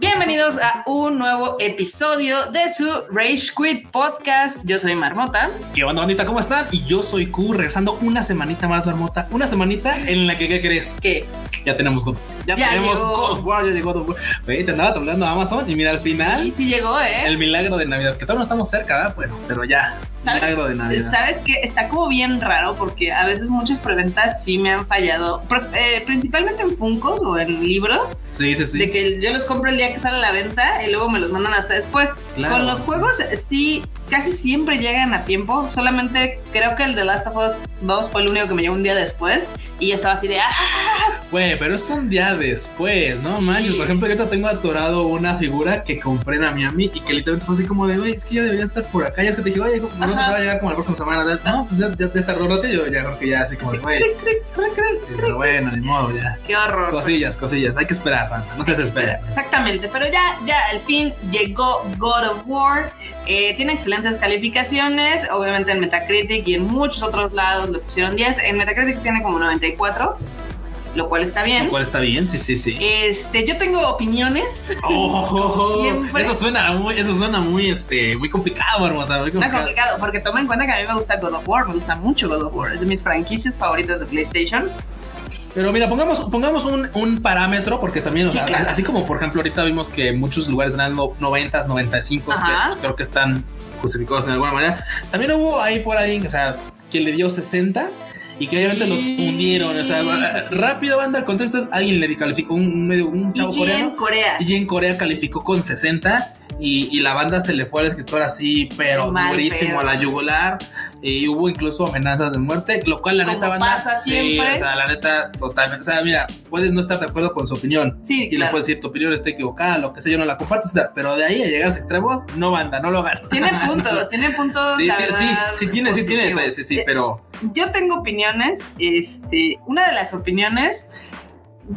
Bienvenidos a un nuevo episodio de su Rage Quit Podcast. Yo soy Marmota. ¿Qué onda, bandita? ¿Cómo están? Y yo soy Q, regresando una semanita más, Marmota. Una semanita en la que, ¿qué crees? ¿Qué? Ya tenemos God of War. Ya, Ya tenemos llegó. God of War, ya llegó God of War. Oye, te andaba hablando a Amazon y mira, al final, sí llegó, ¿eh? el milagro de Navidad, que todavía no estamos cerca, ¿verdad? Bueno, pero ya, ¿Sabes? milagro de Navidad. Sabes que está como bien raro porque a veces muchas preventas sí me han fallado, eh, principalmente en Funkos o en libros, Sí, sí, sí. de que yo los compro el día que sale a la venta y luego me los mandan hasta después. Claro. Con los juegos sí, casi siempre llegan a tiempo, solamente creo que el de Last of Us 2 fue el único que me llegó un día después y yo estaba así de ¡ah! Güey, pero es un día después, ¿no? Sí. Manches, por ejemplo, yo ahorita tengo atorado una figura que compré en Miami y que literalmente fue así como de, güey, es que ya debería estar por acá. Ya es que te dije, oye, ¿cómo no te va a llegar como la próxima semana? No, pues ya, ya te tardó un ratillo. Ya creo que ya así como güey. Sí, pero bueno, ni modo, ya. ¡Qué horror! Cosillas, cosillas. Hay que esperar. No se desesperen. Exactamente, pero ya, ya al fin llegó God of War. Eh, tiene excelentes calificaciones, obviamente en Metacritic y en muchos otros lados le pusieron 10. En Metacritic tiene como 94, lo cual está bien. Lo cual está bien, sí, sí, sí. Este, yo tengo opiniones. Oh, eso suena muy, eso suena muy, este, muy complicado, Marmota. Muy complicado. complicado porque toma en cuenta que a mí me gusta God of War, me gusta mucho God of War, es de mis franquicias favoritas de PlayStation. Pero mira, pongamos, pongamos un, un parámetro, porque también, o Sí, sea, claro. así como por ejemplo, ahorita vimos que muchos lugares no- 90, 95, que pues, creo que están justificados en alguna manera. También hubo ahí por alguien, o sea, que le dio 60 y que obviamente lo unieron. O sea, rápido, banda, el contexto es alguien le calificó un, un medio, un chavo Y en coreano. Corea. Y en Corea calificó con 60 y, y la banda se le fue al escritor así, pero Mal durísimo a la yugular. Y hubo incluso amenazas de muerte, lo cual la Como neta banda. pasa sí, siempre. o sea, la neta totalmente. O sea, mira, puedes no estar de acuerdo con su opinión. Sí, Y le puedes decir tu opinión está equivocada, lo que sea, yo no la comparto. Pero de ahí a llegar a los extremos, no banda, no lo hagan. Tiene puntos, tiene puntos. Sí, la tiene- sí, verdad, sí, tiene, sí, tiene detalles, sí, sí, Eh, pero. yo tengo opiniones. Este, una de las opiniones.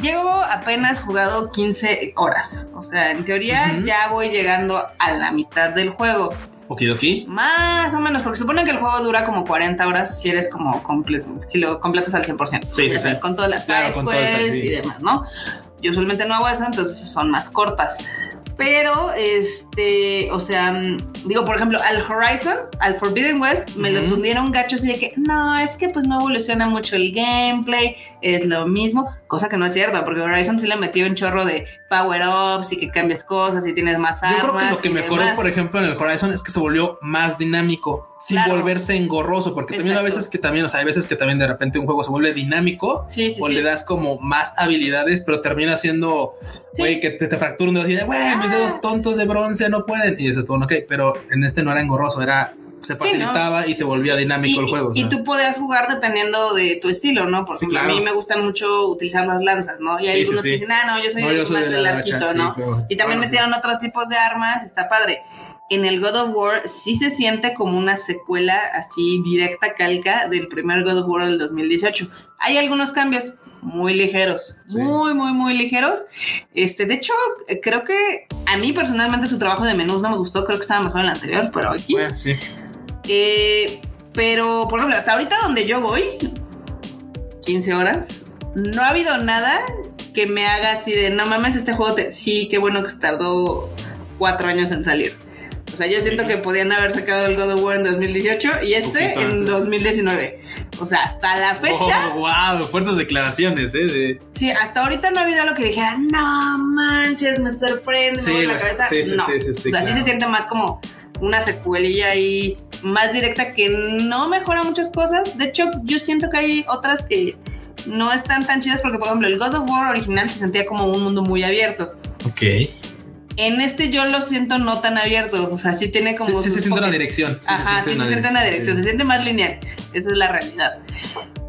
Llevo apenas jugado 15 horas. O sea, en teoría ya voy llegando a la mitad del juego. Okidoki. Más o menos, porque supone que el juego dura como 40 horas si eres como completo, si lo completas al 100%. Sí, sí, sí. Con todas las Claro, con todo el side, quests sí. y demás, ¿no? Yo usualmente no hago eso, entonces son más cortas. Pero, este, o sea, mm, digo, por ejemplo, al Horizon, al Forbidden West, me lo Ujú. tundieron gachos y de que, no, es que pues no evoluciona mucho el gameplay, es lo mismo, cosa que no es cierta, porque Horizon sí le metió un chorro de power-ups y que cambias cosas y tienes más Yo armas. creo que lo que mejoró, demás. por ejemplo, en el Horizon es que se volvió más dinámico, sin Claro. volverse engorroso, porque también a veces que también, o sea, hay veces que también de repente un juego se vuelve dinámico Sí, sí, o sí. le das como más habilidades, pero termina siendo, güey, que te, te fractura un dedo y de, güey, mis Ah. dedos tontos de bronce no pueden. Y dices, bueno, ok, pero en este no era engorroso, era, se Sí, facilitaba y se volvía dinámico y, el juego. y sea. tú podías jugar dependiendo de tu estilo, ¿no? Por Sí, ejemplo, a mí me gustan mucho utilizar las lanzas, ¿no? Y hay Sí, algunos que dicen, ah, no, yo soy, No, yo más de del la arquito, ¿no? y también metieron otros tipos de armas, está padre. En el God of War sí se siente como una secuela así directa calca del primer God of War del 2018. Hay algunos cambios muy ligeros, Sí. muy, muy, muy ligeros. Este, de hecho, creo que a mí personalmente su trabajo de menús no me gustó, creo que estaba mejor en el anterior, pero aquí Bueno, sí. eh, pero, por ejemplo, hasta ahorita donde yo voy, 15 horas, no ha habido nada que me haga así de, no mames, este juego, te- sí, qué bueno que tardó cuatro años en salir. O sea, yo siento que podían haber sacado el God of War en 2018 y este en antes. 2019. O sea, hasta la fecha, Oh, wow, fuertes declaraciones, ¿eh? De... sí, hasta ahorita no ha habido algo que dijera, no manches, me sorprende, Sí, me voy la cabeza. sí, sí, no. sí, sí, sí, o sea, sí claro. se siente más como una secuelilla ahí más directa que no mejora muchas cosas. De hecho, yo siento que hay otras que no están tan chidas porque, por ejemplo, el God of War original se sentía como un mundo muy abierto. Ok. En este yo lo siento no tan abierto, o sea, sí tiene como... Sí, sí, se siente una dirección. Sí, Ajá, sí se siente una dirección, se siente más lineal. Esa es la realidad.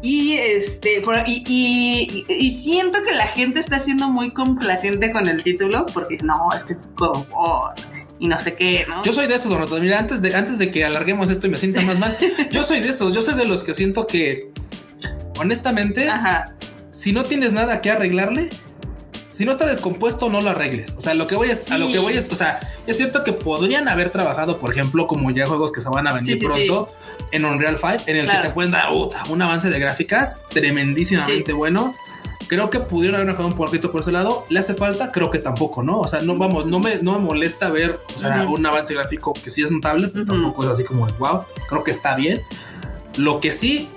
Y este, y, y- y siento que la gente está siendo muy complaciente con el título, porque no, es que es God War y no sé qué, ¿no? Yo soy de esos, Donato. Mira, antes de, antes de que alarguemos esto y me sienta más mal, yo soy de esos. Yo soy de los que siento que, honestamente, Ajá. si no tienes nada que arreglarle, si no está descompuesto, no lo arregles. O sea, lo que voy es, a lo que voy es, o sea, es cierto que podrían haber trabajado, por ejemplo, como ya juegos que se van a venir Sí, sí, pronto en Unreal 5, en el Claro. que te pueden dar uh, un avance de gráficas tremendísimamente bueno. Creo que pudieron haber mejorado un poquito por ese lado. ¿Le hace falta? Creo que tampoco, ¿no? O sea, no vamos, no me, no me molesta ver o sea, un avance gráfico que sí es notable, pero Ujú. tampoco es así como de wow. Creo que está bien. Lo que sí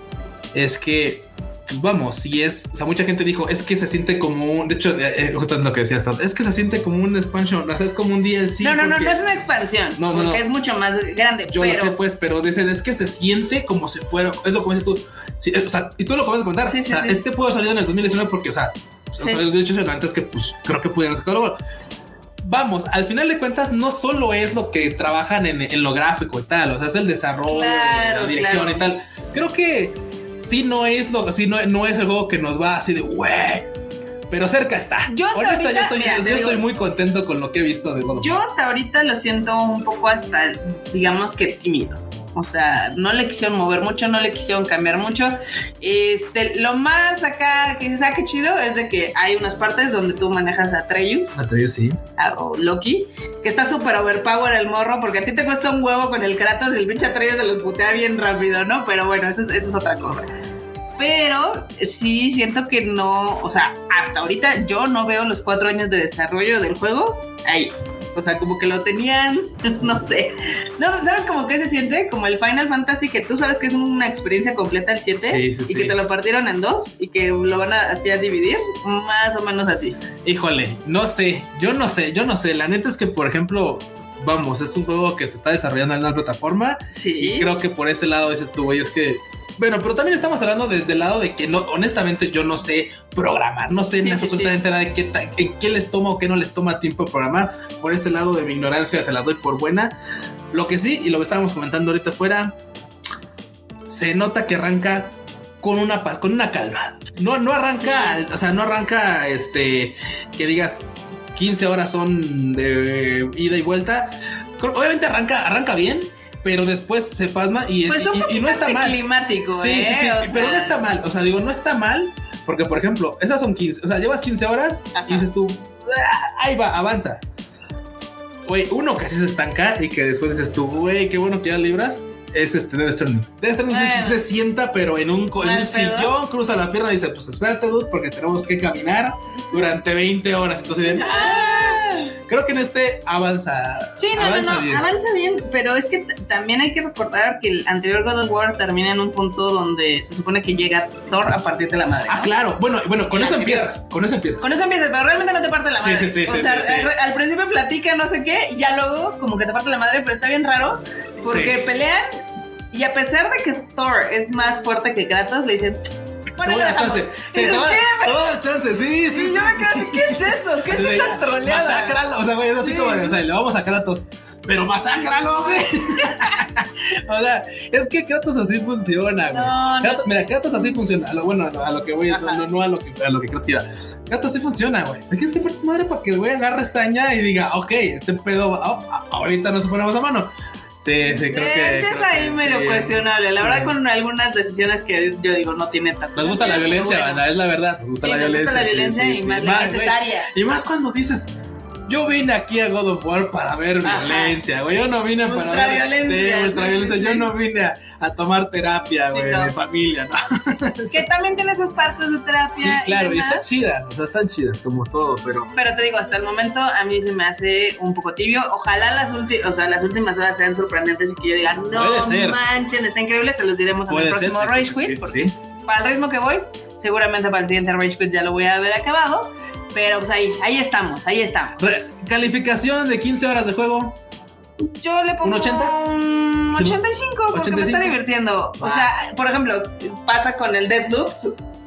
es que, pues vamos, si es, o sea, mucha gente dijo, es que se siente como un, de hecho, eh, eh, justo es lo que decías, es que se siente como un expansion, o sea, es como un DLC. no, no, no, no es una expansión. No, no, porque no. es mucho más grande. Yo pero lo sé, pues, pero dicen, es que se siente como si fuera, es lo que dices tú. Sí, eh, o sea, y tú lo acabas de comentar. Sí, o sí, sea, sí. este pudo salir en el 2019 porque, o sea, o sea, de hecho, antes que, pues, creo que pudieron sacarlo. Vamos, al final de cuentas, no solo es lo que trabajan en, en lo gráfico y tal, o sea, es el desarrollo, Claro, la dirección claro. y tal. Creo que sí no es lo, sí no, no es el juego que nos va así de, güey. Pero cerca está. Yo hasta yo ahorita, estoy, mira, yo estoy digo- muy contento con lo que he visto de God Yo hasta ahorita lo siento un poco hasta, digamos que tímido. O sea, no le quisieron mover mucho, no le quisieron cambiar mucho. Este, lo más acá que dices, ah, qué chido, es de que hay unas partes donde tú manejas a Treyus Atreves, sí. a- o Loki, que está súper overpower el morro, porque a ti te cuesta un huevo con el Kratos y el pinche Atreus se los putea bien rápido, ¿no? Pero bueno, eso es, eso es otra cosa. Pero sí siento que no, o sea, hasta ahorita yo no veo los cuatro años de desarrollo del juego ahí. O sea, como que lo tenían, no sé. No, ¿Sabes cómo que se siente? Como el Final Fantasy, que tú sabes que es una experiencia completa el 7 Sí, sí, y sí. que te lo partieron en dos y que lo van a, así a dividir, más o menos así. Híjole, no sé, yo no sé, yo no sé. La neta es que, por ejemplo, vamos, es un juego que se está desarrollando en una plataforma Sí. y creo que por ese lado dices tú, güey, es que. Bueno, pero también estamos hablando desde el lado de que no, honestamente, yo no sé programar, no sé Sí, sí, absolutamente nada de qué, en qué les toma o qué no les toma tiempo programar. Por ese lado de mi ignorancia se la doy por buena. Lo que sí, y lo que estábamos comentando ahorita fuera, se nota que arranca con una, con una calma. No, no arranca, o sea, no arranca este que digas 15 horas son de ida y vuelta. Obviamente arranca, arranca bien, pero después se pasma y, Pues y- un y- y poquito no está mal. climático, Sí, ¿eh? sí, sí, O pero sea, no está mal. O sea, digo, no está mal, porque por ejemplo, esas son 15, o sea, llevas 15 horas Ajá. y dices tú, "Ah, ahí va, avanza. Güey, uno que así se estanca y que después dices tú, güey, qué bueno que ya libras. Es este Death Stranding. Death Stranding Bueno. se sienta, pero en un, en un sillón, cruza la pierna y dice: Pues espérate, dude, porque tenemos que caminar durante 20 horas. Entonces, Ah. Creo que en este avanza. Sí, no, avanza no, no, bien. avanza bien, pero es que también hay que recordar que el anterior God of War termina en un punto donde se supone que llega Thor a partir de la madre. Ah, claro. Bueno, bueno, con El eso anterior. empiezas. Con eso empiezas. Con eso empieza, pero realmente no te parte la madre. sí, sí, o sí, sea, sí, sí. al- principio platica no sé qué, y ya luego como que te parte la madre, pero está bien raro porque pelean y a pesar de que Thor es más fuerte que Kratos, le dicen, Te bueno, voy ya a dar dejamos. chance. Y Te te a dar chance. Sí, sí, Y sí. yo me sí, sí. así, ¿qué es esto? ¿Qué es esa troleada? Masácralo, o sea, güey, es así Sí. como de, o sea, le vamos a todos. Pero masácralo, güey. o sea, es que Kratos así funciona, güey. No, no. Kratos- mira, Kratos así funciona. A lo, bueno, a lo, a lo que voy, no, a lo que, a lo que crees que iba. Kratos sí funciona, güey. ¿De qué es que parte su madre para que el güey agarre saña y diga, ok, este pedo, ah, ahorita nos ponemos a mano? Sí, sí, creo que. Es ahí medio sí. cuestionable. La verdad, con algunas decisiones que yo digo no tiene tanto. Nos gusta la violencia, bueno. banda, es la verdad. Nos gusta Sí, la nos violencia. gusta la violencia sí, y más la necesaria. Y más cuando dices, yo vine aquí a God of War para ver Ajá. violencia, güey. Yo no vine para ver. Ultraviolencia, Sí, sí, Yo no vine a, a tomar terapia, Sí, güey, no. de familia, ¿no? Que también tiene sus partes de terapia. Sí, claro, y, demás. están chidas, o sea, están chidas como todo, pero. Pero te digo, hasta el momento a mí se me hace un poco tibio. Ojalá las, ulti- o sea, las últimas horas sean sorprendentes y que yo diga, no ser. manchen, está increíble. Se los diremos en el ser, próximo sí, Rage sí, Quit. sí, sí, porque sí. para el ritmo que voy, seguramente para el siguiente Rage Quit ya lo voy a haber acabado. Pero pues ahí, ahí estamos, ahí estamos. Re- Calificación de 15 horas de juego. Yo le pongo ¿Un 80? un 85 porque me 85. está divirtiendo. O Ah. sea, por ejemplo, pasa con el Deathloop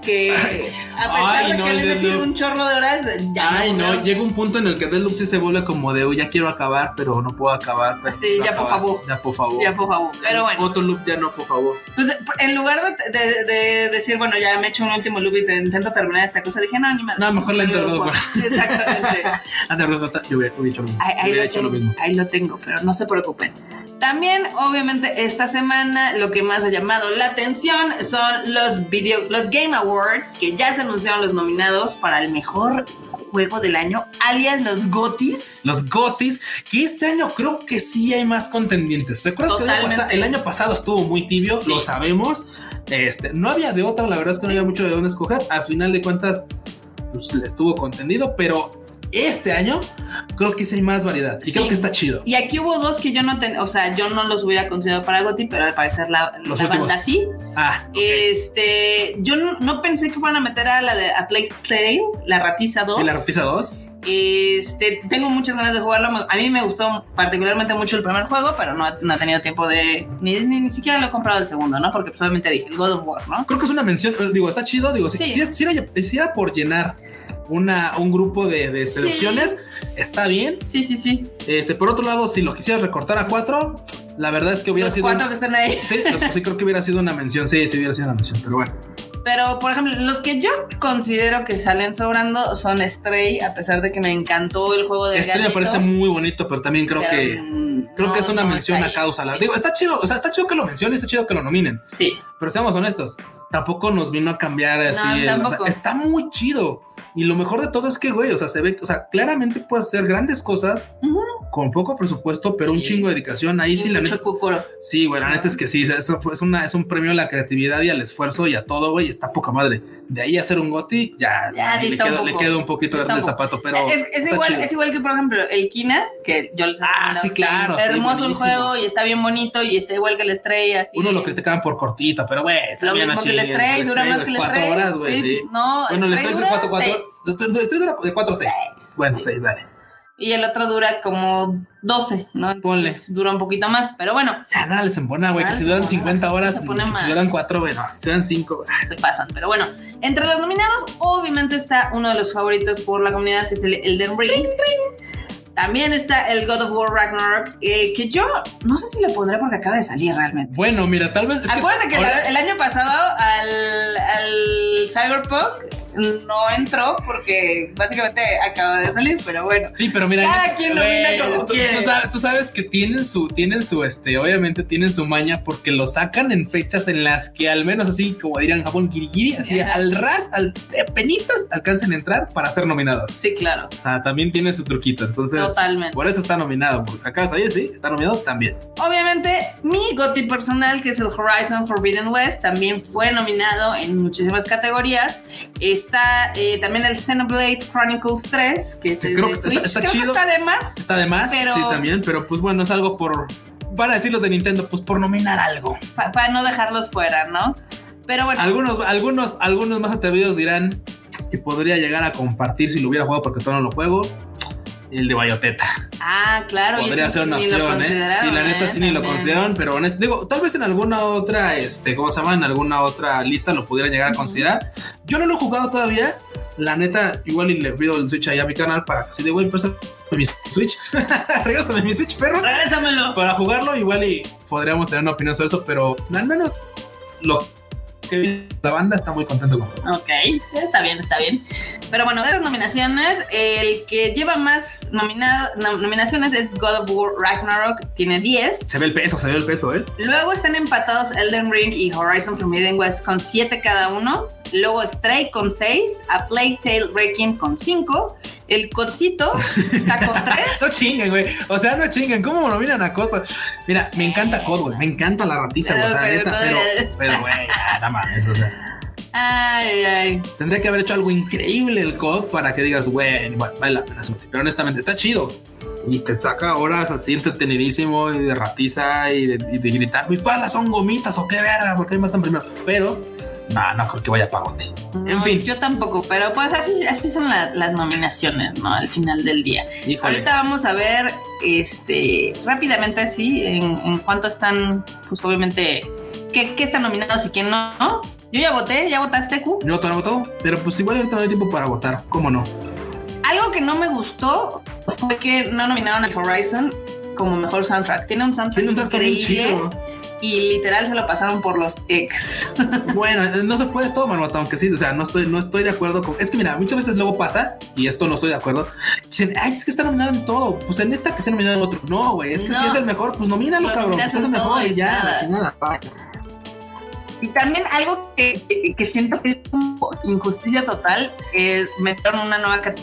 que a pesar Ay, de no, que le metí Deathloop. un chorro de horas, ya Ay, no, no. llega un punto en el que Deathloop sí se vuelve como de, "Uy, ya quiero acabar, pero no puedo acabar. pero Sí, ya, por acabar". favor. Ya, por favor. Ya, por favor. Pero bueno. Otro loop ya no, por favor. Pues en lugar de, de- de decir, bueno, ya me he hecho un último loop y te intento terminar esta cosa, dije, no, ni más. No, mejor la intento, Exactamente. Antes de yo hubiera hecho lo. Ahí, mismo. ahí lo tengo, pero no se preocupen. También, obviamente, esta semana lo que más ha llamado la atención son los video, los Game Awards, que ya se anunciaron los nominados para el mejor juego del año, alias los GOTIS. Los GOTIS, que este año creo que sí hay más contendientes. ¿Recuerdas que el año, pasado, el año, pasado estuvo muy tibio? Sí. Lo sabemos. Este, no había de otra, la verdad es que no había mucho de dónde escoger. Al final de cuentas, pues, estuvo contendido, pero este año creo que sí hay más variedad y sí. creo que está chido. Y aquí hubo dos que yo no ten, o sea, yo no los hubiera considerado para Goti, pero al parecer la, la banda sí. Ah, okay. Este, yo no, no, pensé que fueran a meter a la de a Plague Trail, la Ratiza 2. Sí, la Ratiza 2. Este, tengo muchas ganas de jugarlo. A mí me gustó particularmente mucho el primer juego, pero no, no he tenido tiempo de. Ni, ni, ni, siquiera lo he comprado el segundo, ¿no? Porque obviamente dije el God of War, ¿no? Creo que es una mención. Digo, está chido. Digo, Sí. si, si, era, si era por llenar una, un grupo de, de selecciones, está bien. Sí, sí, sí. Este, por otro lado, si lo quisieras recortar a cuatro, la verdad es que hubiera Los sido. cuatro que están ahí. Sí, los- sí, creo que hubiera sido una mención. Sí, sí, hubiera sido una mención, pero bueno. Pero, por ejemplo, los que yo considero que salen sobrando son Stray, a pesar de que me encantó el juego de Este me parece muy bonito, pero también creo Pero, que. mm, Creo que es una no mención a causa. La, Sí. digo, está chido, o sea, está chido que lo mencionen, está chido que lo nominen. Sí. Pero seamos honestos, tampoco nos vino a cambiar así. No, el- o sea, está muy chido. Y lo mejor de todo es que, güey, o sea, se ve, o sea, claramente puede hacer grandes cosas con poco presupuesto, pero un chingo de dedicación. Ahí sí, la Mucho neta. cucuro. Sí, güey, la neta es que sí, eso fue, es, una, es un premio a la creatividad y al esfuerzo y a todo, güey, está poca madre. De ahí hacer un goti, ya, Ya le, queda, le poco. queda un poquito grande el zapato, pero. es, igual, chido. es igual que, por ejemplo, el Kina, que yo les Ah, sí, claro, Hermoso el juego y está bien bonito y está igual que el Stray. Así. Uno lo criticaban por cortito, pero güey, Lo mismo que el chinguen, Stray, dura más que el cuatro Stray. horas, güey. Sí, sí. No, Bueno, el de dura 4 4 seis. El Stray dura de 4 a 6. Bueno, 6, dale. Y el otro dura como 12, ¿no? Entonces, Ponle. Dura un poquito más, pero bueno, Ya nada les embona, güey, que si les duran embona, 50 horas, se pone si duran 4, güey, no, si duran 5. se pasan. Pero bueno, entre los nominados, obviamente está uno de los favoritos por la comunidad, que es el Elden Ring. También está el God of War Ragnarok, eh, que yo no sé si lo pondré porque acaba de salir realmente. Bueno, mira, tal vez. que Acuérdate que, ahora- el año pasado al, al Cyberpunk no entró porque básicamente acaba de salir, pero bueno. Sí, pero mira, Cada este- quien lo como tú, sabes, tú sabes que tienen su, tienen su, este, obviamente tienen su maña porque lo sacan en fechas en las que al menos así, como dirían Japón, girigiri, así Ajá. al ras, al penitas, alcanzan a entrar para ser nominados. Sí, claro. Sea, también tiene su truquito, entonces. Totalmente. Por eso está nominado. porque Acaba de salir, sí, está nominado también. Obviamente, mi GOTY personal, que es el Horizon Forbidden West, también fue nominado en muchísimas categorías. Está eh, también el Xenoblade Chronicles 3, que es el creo de que está- Switch. está Creo que chido. está de más. Está de más, Pero- sí, también, pero pues bueno, es algo por. Para decir los de Nintendo, pues por nominar algo. Para no dejarlos fuera, ¿no? Pero bueno, Algunos, algunos, algunos más atrevidos dirán que podría llegar a compartir si lo hubiera jugado porque todavía no lo juego. El de Bayoteta. ah, claro. Podría ser una opción, ¿eh? Sí, la neta ¿eh? sí ni lo consideraron, pero honest- digo, tal vez en alguna otra, este, ¿cómo se llama? En alguna otra lista lo pudieran llegar a considerar. Yo no lo he jugado todavía. La neta, igual y le pido el Switch ahí a mi canal para que así de, güey, préstame mi Switch. Regrésame mi Switch, perro. Regrésamelo. Para jugarlo, igual y podríamos tener una opinión sobre eso, pero al menos lo que la banda está muy contento con todo. Ok, está bien, está bien. Pero bueno, de las nominaciones, el que lleva más nominaciones es God of War Ragnarok, tiene 10. Se ve el peso, se ve el peso, ¿eh? Luego están empatados Elden Ring y Horizon Forbidden West con 7 cada uno. Luego Stray con 6, A Plague Tale Requiem con 5, El Codcito está con 3. No chinguen, güey. O sea, no chinguen. ¿Cómo nominan a Cod? Mira, me encanta Cod, güey. Me encanta la ratiza, güey. O sea, Pero, neta, pero, pero, güey, no mames. O sea, Ay, ay. tendría que haber hecho algo increíble el Cod para que digas, güey, bueno, vale la pena. Pero honestamente, está chido. Y te saca horas así entretenidísimo y de ratiza y de, y de gritar, mis palas son gomitas o qué verga, porque me matan primero. Pero, no, no creo que vaya para Goti. En No, fin. Yo tampoco, pero pues así, así son la- las nominaciones, ¿no? Al final del día. Híjole. Ahorita vamos a ver, este, rápidamente así, en, en cuánto están, pues obviamente, qué, qué están nominados y quién no. ¿no? Yo ya voté, ya votaste, Q. Yo todavía votado, pero pues igual ahorita no hay tiempo para votar. ¿Cómo no? Algo que no me gustó fue que no nominaron a Horizon como mejor soundtrack. Tiene un soundtrack Tiene un bien increíble chido. Y literal se lo pasaron por los ex. Bueno, no se puede todo, Marmota, aunque sí, o sea, no estoy, no estoy de acuerdo con. Es que mira, muchas veces luego pasa, y esto no estoy de acuerdo. Dicen, ay, es que está nominado en todo. Pues en esta que está nominado en otro. No, güey, es que No. si es el mejor, pues nomínalo, Lo cabrón. Pues es el mejor y ya, nada. Y también algo que, que- que siento que es como injusticia total, que metieron una nueva cat-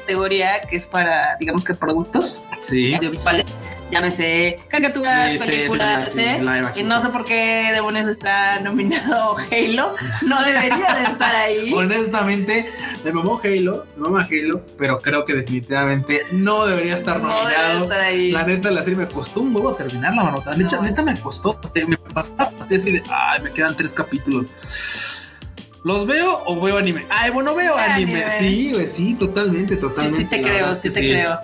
categoría que es para, digamos que productos Sí. audiovisuales. Llámese caricaturas, Sí, películas, sí, sí, ¿eh? y no sé por qué demonios está nominado Halo. No debería de estar ahí. Honestamente, me mamó Halo, me mama Halo, pero creo que definitivamente no debería estar No debería nominado. estar ahí. La neta, la serie me costó un huevo terminarla, mano. La neta, No. neta me costó. eh, Me pasaba así de, ay, me quedan tres capítulos. ¿Los veo o veo anime? Ay, bueno, veo anime. Anime. Sí, güey, sí, totalmente, totalmente. sí te la creo, verdad sí te creo.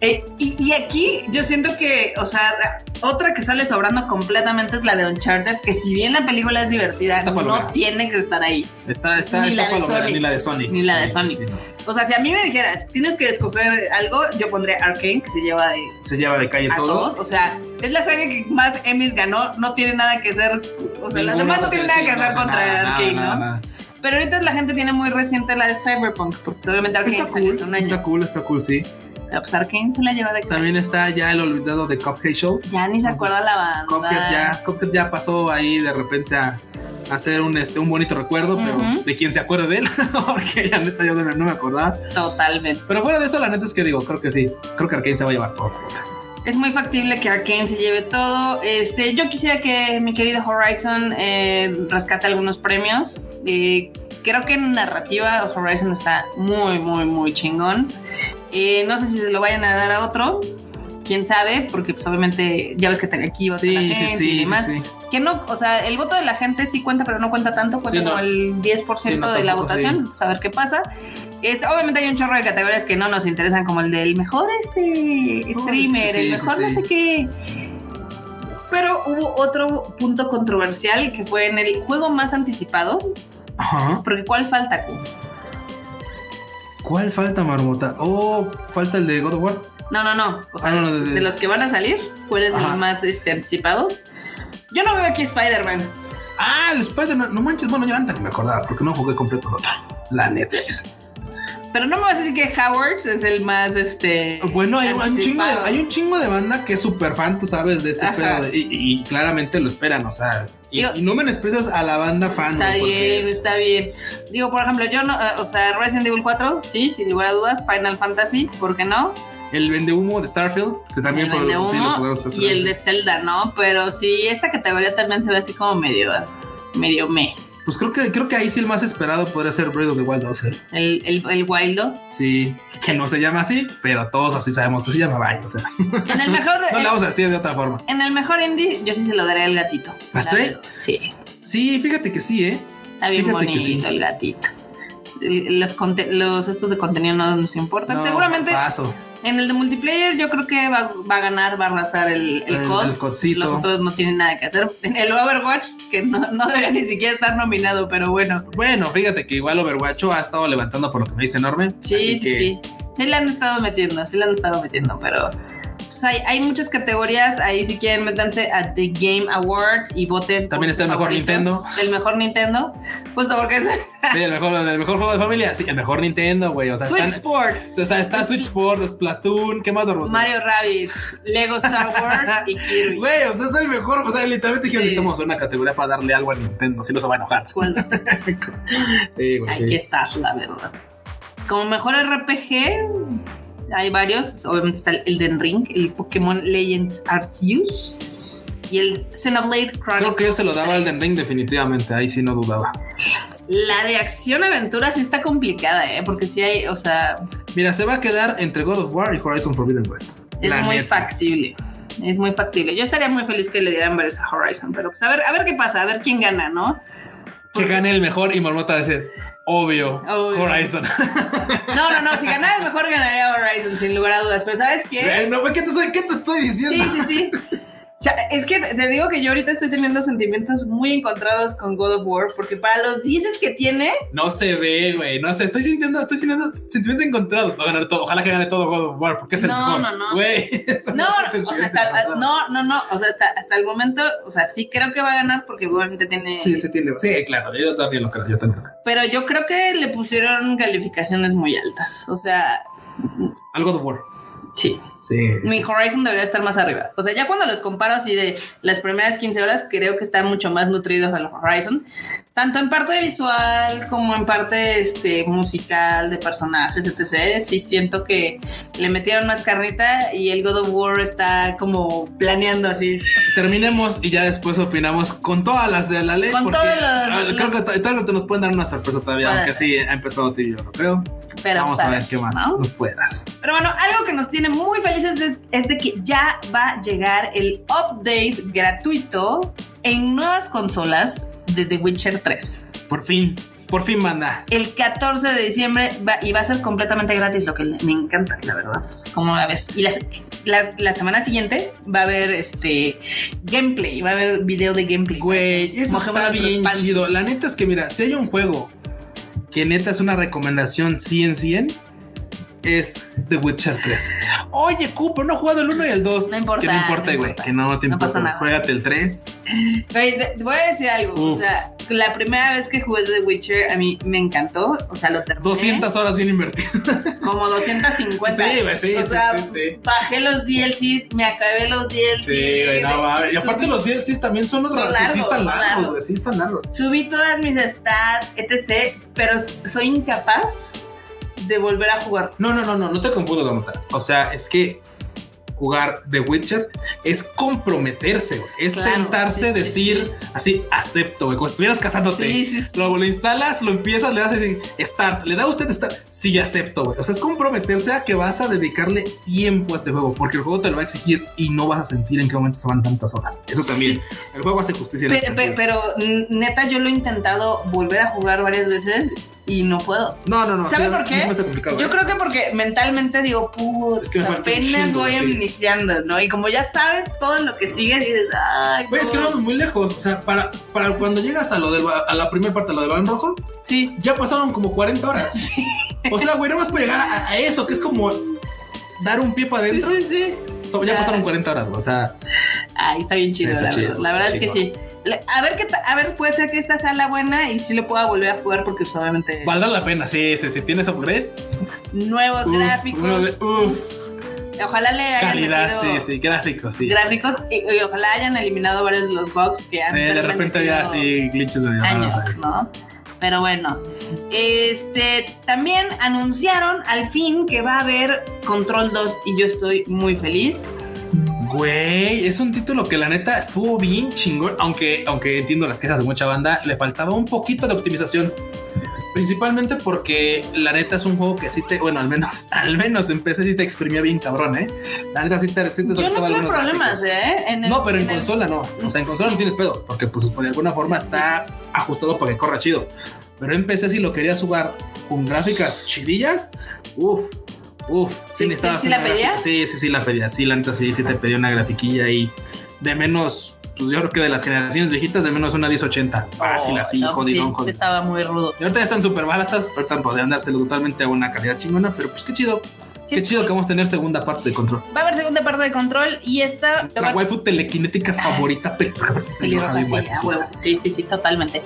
Eh, y, y aquí yo siento que, o sea, otra que sale sobrando completamente es la de Uncharted, que si bien la película es divertida, Está no tiene que estar ahí. Está, está, Ni está la palomera, ni la de Sonic. Ni la de Sí, Sonic. sí, no. O sea, si a mí me dijeras, tienes que escoger algo, yo pondré Arkane, que se lleva de Se lleva de calle a todo. todos. O sea, es la serie que más Emmys ganó, no tiene nada que hacer, o sea, las demás no tienen sí, nada que hacer contra nada, Arkane, nada, ¿no? nada. Pero ahorita la gente tiene muy reciente la de Cyberpunk, porque obviamente Arkane Está salió cool, hace un año. está cool, está cool, sí. Pero pues Arkane se la lleva de calle. También está ya el olvidado de Cuphead Show. Ya ni se acuerda la banda. Cuphead ya, Cuphead ya pasó ahí de repente a, hacer un, este, un bonito recuerdo, pero Ujú. de quien se acuerde de él, porque la neta yo no me acordaba. Totalmente. Pero fuera de eso, la neta es que digo, creo que sí, creo que Arkane se va a llevar todo. Es muy factible que Arkane se lleve todo. Este, yo quisiera que mi querido Horizon eh, rescate algunos premios. Eh, creo que en narrativa Horizon está muy, muy, muy chingón. Eh, no sé si se lo vayan a dar a otro. Quién sabe, porque pues obviamente ya ves que aquí va a estar la Sí, sí, gente sí, sí, demás. Que no, o sea, el voto de la gente sí cuenta, pero no cuenta tanto, cuenta no. como el 10% Sí, no, de la votación, ver qué pasa. Este, obviamente hay un chorro de categorías que no nos interesan, como el del mejor este streamer, el mejor no sé qué. Pero hubo otro punto controversial que fue en el juego más anticipado, Ajá. porque ¿cuál falta? ¿Cuál falta, Marmota? Oh, falta el de God of War. No, no, no. O sea, Ah, no, no, de- los que van a salir, ¿cuál es Ajá. el más este, anticipado? Yo no veo aquí Spider-Man. Ah, el Spider-Man. No manches, bueno, ya antes ni me acordaba porque no jugué completo el otro. La Netflix. Pero no me vas a decir que Howard es el más este. Bueno, hay, hay un chingo de, anticipado. hay un chingo de banda que es súper fan, tú sabes, de este pedo. de- y, y claramente lo esperan, o sea. Y, Digo- y no menosprecias a la banda fan. Está porque- bien, está bien. Digo, por ejemplo, yo no, eh, o sea, Resident Evil 4, sí, sin lugar a dudas, Final Fantasy, ¿por qué no? El vende humo de Starfield, que también el por- de sí, lo humo podemos tratar. y el de Zelda, ¿no? Pero sí, esta categoría también se ve así como medio, medio me. Pues creo que, creo que ahí sí el más esperado podría ser Breath of the Wild 2. ¿eh? El, el, el Wildo. Sí, que no se llama así, pero todos así sabemos que se llama Wild. O sea, En el mejor, no le vamos a decir de otra forma. en el mejor indie, yo sí se lo daré al gatito. ¿A Sí, Sí, fíjate que sí, ¿eh? está bien Fíjate bonito sí. el gatito. Los, los estos de contenido no nos importan. No, Seguramente Paso. En el de multiplayer yo creo que va, va a ganar, va a arrasar el, el, El- COD. el CODcito. Los otros no tienen nada que hacer. En el Overwatch, que no, no debería ni siquiera estar nominado, pero bueno. Bueno, fíjate que igual Overwatch ha estado levantando por lo que me dice enorme. Sí, así sí, que sí. Sí le han estado metiendo, sí le han estado metiendo, pero pues hay, hay muchas categorías. Ahí si quieren métanse a The Game Awards y voten. También está el mejor. Nintendo. El mejor Nintendo. Justo porque es Sí, el mejor, el mejor juego de familia. Sí, el mejor Nintendo, güey. O sea, Switch están- Sports. o sea, está Switch Sport, Splatoon, ¿qué más, Marmota? Mario Rabbids, Lego Star Wars y Kirby. Güey, o sea, es el mejor. O sea, literalmente dijeron, Sí. necesitamos una categoría para darle algo a Nintendo. Si no se va a enojar. Sí, güey, Aquí sí. estás, la verdad. Como mejor RPG, hay varios. Obviamente está el Elden Ring, el Pokémon Legends Arceus y el Xenoblade Chronicles. Creo que yo se lo daba al 3. Den Ring definitivamente. Ahí sí no dudaba. La de acción-aventura sí está complicada, ¿eh? Porque sí hay, o sea, Mira, se va a quedar entre God of War y Horizon Forbidden West. es La muy neta. factible. Es muy factible. Yo estaría muy feliz que le dieran varios a Horizon, pero pues a ver, a ver qué pasa, a ver quién gana, ¿no? Que gane el mejor y Marmota decir, obvio, Obvio. Horizon. No, no, no, si ganara mejor ganaría Horizon, sin lugar a dudas. Pero ¿sabes qué? Güey, no, ¿qué te, estoy, ¿Qué te estoy diciendo? Sí, sí, sí. O sea, es que te digo que yo ahorita estoy teniendo sentimientos muy encontrados con God of War, porque para los dices que tiene, No se ve, güey. No sé, estoy sintiendo, estoy sintiendo sentimientos encontrados. Va a ganar todo. Ojalá que gane todo God of War, porque es el No, mejor. no, no. Eso no, son o sea, sentimientos hasta, encontrados. no, no, no, o sea, hasta, hasta el momento, o sea, sí creo que va a ganar porque obviamente tiene, Sí, sí tiene. Sí, claro, yo también lo creo, yo también lo creo. pero yo creo que le pusieron calificaciones muy altas, o sea, Al God of War. Sí. Sí. Mi Horizon debería estar más arriba. O sea, ya cuando los comparo así de las primeras 15 horas, creo que está mucho más nutrido el Horizon. Tanto en parte visual como en parte este, musical, de personajes, etc. Sí siento que le metieron más carnita y el God of War está como planeando así. Terminemos y ya después opinamos con todas las de la ley. Con todas las- ah, Creo que tal vez te nos pueden dar una sorpresa todavía, aunque ser. sí ha empezado tibio, lo creo. Pero Vamos a ver qué más ¿no? nos puede dar. Pero bueno, algo que nos tiene muy felices de- es de que ya va a llegar el update gratuito en nuevas consolas de The Witcher 3. Por fin, por fin, manda. El 14 de diciembre va- y va a ser completamente gratis, lo que me encanta, la verdad. Como la ves. Y las- la, la semana siguiente va a haber este gameplay, va a haber video de gameplay. Güey, eso está bien chido. La neta es que, mira, si hay un juego que neta es una recomendación 100 100, es The Witcher 3. Oye, Cooper, no he jugado el 1 y el 2. No importa, Que no importa, no güey. importa. Que no, no te No importa. pasa nada. Juégate el 3. Güey, te- voy a decir algo. O Uf. sea, la primera vez que jugué The Witcher a mí me encantó. O sea, lo terminé. 200 horas bien invertidas. Como 250. Sí, güey, sí, o sí, sea, sí, sí. bajé los DLCs, me acabé los DLCs. Sí, güey, no mames. Y aparte subí- los DLCs también son los Son sí largos, están son largos, largos. sí están largos. Subí todas mis stats, etc. Pero soy incapaz de volver a jugar. No, no, no, no, no te confundo, Damota. O sea, es que jugar The Witcher es comprometerse, güey. Es Claro, sentarse, sí, sí, decir así, acepto, güey. Como estuvieras casándote. Sí, sí, sí. Luego lo instalas, lo empiezas, le das así, start. Le da usted start. Sí, acepto, güey. O sea, es comprometerse a que vas a dedicarle tiempo a este juego, porque el juego te lo va a exigir y no vas a sentir en qué momento se van tantas horas. Eso también. El juego hace justicia en Pe- ese pe- sentido. pero n- neta, yo lo he intentado volver a jugar varias veces y no puedo. No, no, no. ¿Sabe sí, por qué? Yo güey. creo que porque mentalmente digo, putz, Es que apenas voy sí. iniciando, ¿no? Y como ya sabes todo lo que sigue, dices, ay, Güey, es que no muy lejos. O sea, para, para cuando llegas a lo del a la primera parte, a lo del balón rojo, Sí. ya pasaron como 40 horas. O sea, güey, no más para llegar a, a eso, que es como dar un pie para Sí, adentro. sí, sí. Ya Ya. pasaron 40 horas. O sea, Ay, está bien chido, Sí, está la chido, verdad. La verdad es que sí. A ver, qué a ver, puede ser que esta sea la buena y sí lo pueda volver a jugar porque pues, obviamente valdrá la pena. Sí, sí, sí. Tienes upgrade. nuevos Uf, gráficos. uf, Ojalá le hayan calidad, sí, sí. Gráficos, sí. gráficos y, y ojalá hayan eliminado varios de los bugs que han Sí, de repente había así glitches de años, ¿no? Pero bueno, este también anunciaron al fin que va a haber Control 2 y yo estoy muy feliz. Güey, es un título que la neta estuvo bien chingón, aunque, aunque entiendo las quejas de mucha banda, le faltaba un poquito de optimización. Principalmente porque la neta es un juego que sí te, bueno, al menos, al menos en PC sí te exprimía bien cabrón, ¿eh? La neta sí te, sí te Yo no tuve problemas, gráficos. ¿eh? En el- No, pero en, consola no. O sea, en consola Sí. no tienes pedo, porque pues de alguna forma sí. está ajustado para que corra chido. Pero en PC si lo querías jugar con gráficas chidillas, uff, uff. Sí, necesitabas sí, sí la pedía. Sí, sí, sí la pedía. Sí, la neta sí, sí te pedía una grafiquilla ahí de menos, pues yo creo que de las generaciones viejitas de menos una 1080. Fácil, Oh, así, no, jodidón, sí, sí jodidón. estaba muy rudo. Y ahorita ya están súper baratas, ahorita podrían dárselo totalmente a una calidad chingona, pero pues qué chido. Qué chido que vamos a tener segunda parte de control. Va a haber segunda parte de control y esta La waifu telequinética favorita, pe- porque aparte es pelirroja, pelirroja, bien sí, waifu, a sí. huevo. sí, sí, sí, totalmente.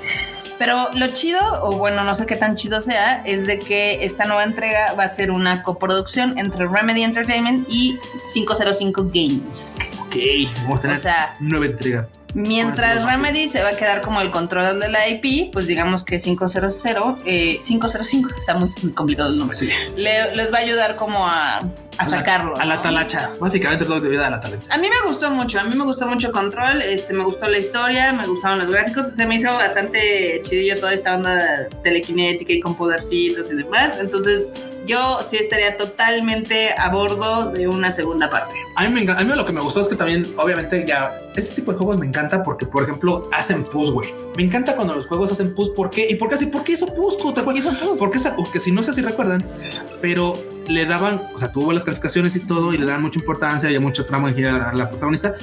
Pero lo chido, o bueno, no sé qué tan chido sea, es de que esta nueva entrega va a ser una coproducción entre Remedy Entertainment y 505 Games. Ok, vamos a O tener sea, nueve entregas. Mientras Remedy se va a quedar como el control de la IP, pues digamos que 500, eh, 505, está muy, muy complicado el nombre, Sí. le- les va a ayudar como a, a sacarlo. A la talacha. Básicamente lo de vida de la talacha. A mí me gustó mucho, a mí me gustó mucho Control, este, me gustó la historia, me gustaron los gráficos, se me hizo bastante chidillo toda esta onda telequinética y con podercitos y demás, entonces yo sí estaría totalmente a bordo de una segunda parte. A mí, me a mí lo que me gustó es que también, obviamente, ya este tipo de juegos me encanta porque, por ejemplo, hacen push, güey. Me encanta cuando los juegos hacen push. ¿Por qué? ¿Y por qué así? ¿Por qué hizo push? Porque, esa, porque si no sé si recuerdan, pero le daban, o sea, tuvo las calificaciones y todo y le daban mucha importancia, había mucho tramo en girar a la protagonista,